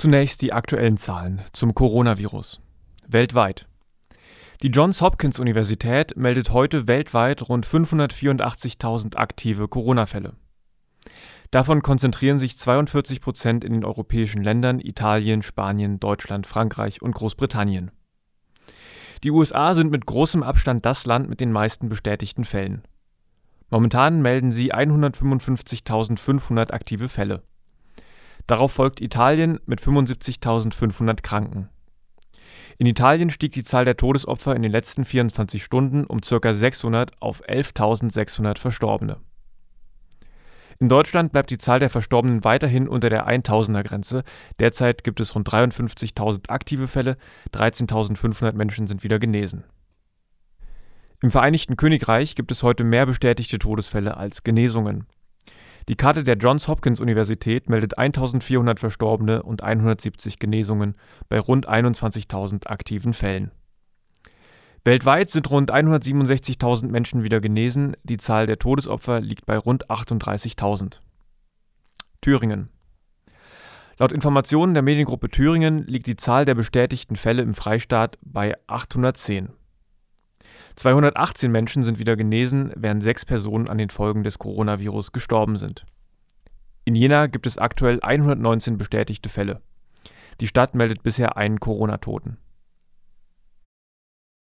Zunächst die aktuellen Zahlen zum Coronavirus. Weltweit. Die Johns Hopkins Universität meldet heute weltweit rund 584.000 aktive Corona-Fälle. Davon konzentrieren sich 42 Prozent in den europäischen Ländern Italien, Spanien, Deutschland, Frankreich und Großbritannien. Die USA sind mit großem Abstand das Land mit den meisten bestätigten Fällen. Momentan melden sie 155.500 aktive Fälle. Darauf folgt Italien mit 75.500 Kranken. In Italien stieg die Zahl der Todesopfer in den letzten 24 Stunden um ca. 600 auf 11.600 Verstorbene. In Deutschland bleibt die Zahl der Verstorbenen weiterhin unter der 1000er-Grenze. Derzeit gibt es rund 53.000 aktive Fälle, 13.500 Menschen sind wieder genesen. Im Vereinigten Königreich gibt es heute mehr bestätigte Todesfälle als Genesungen. Die Karte der Johns Hopkins Universität meldet 1400 Verstorbene und 170 Genesungen bei rund 21.000 aktiven Fällen. Weltweit sind rund 167.000 Menschen wieder genesen, die Zahl der Todesopfer liegt bei rund 38.000. Thüringen. Laut Informationen der Mediengruppe Thüringen liegt die Zahl der bestätigten Fälle im Freistaat bei 810. 218 Menschen sind wieder genesen, während sechs Personen an den Folgen des Coronavirus gestorben sind. In Jena gibt es aktuell 119 bestätigte Fälle. Die Stadt meldet bisher einen Corona-Toten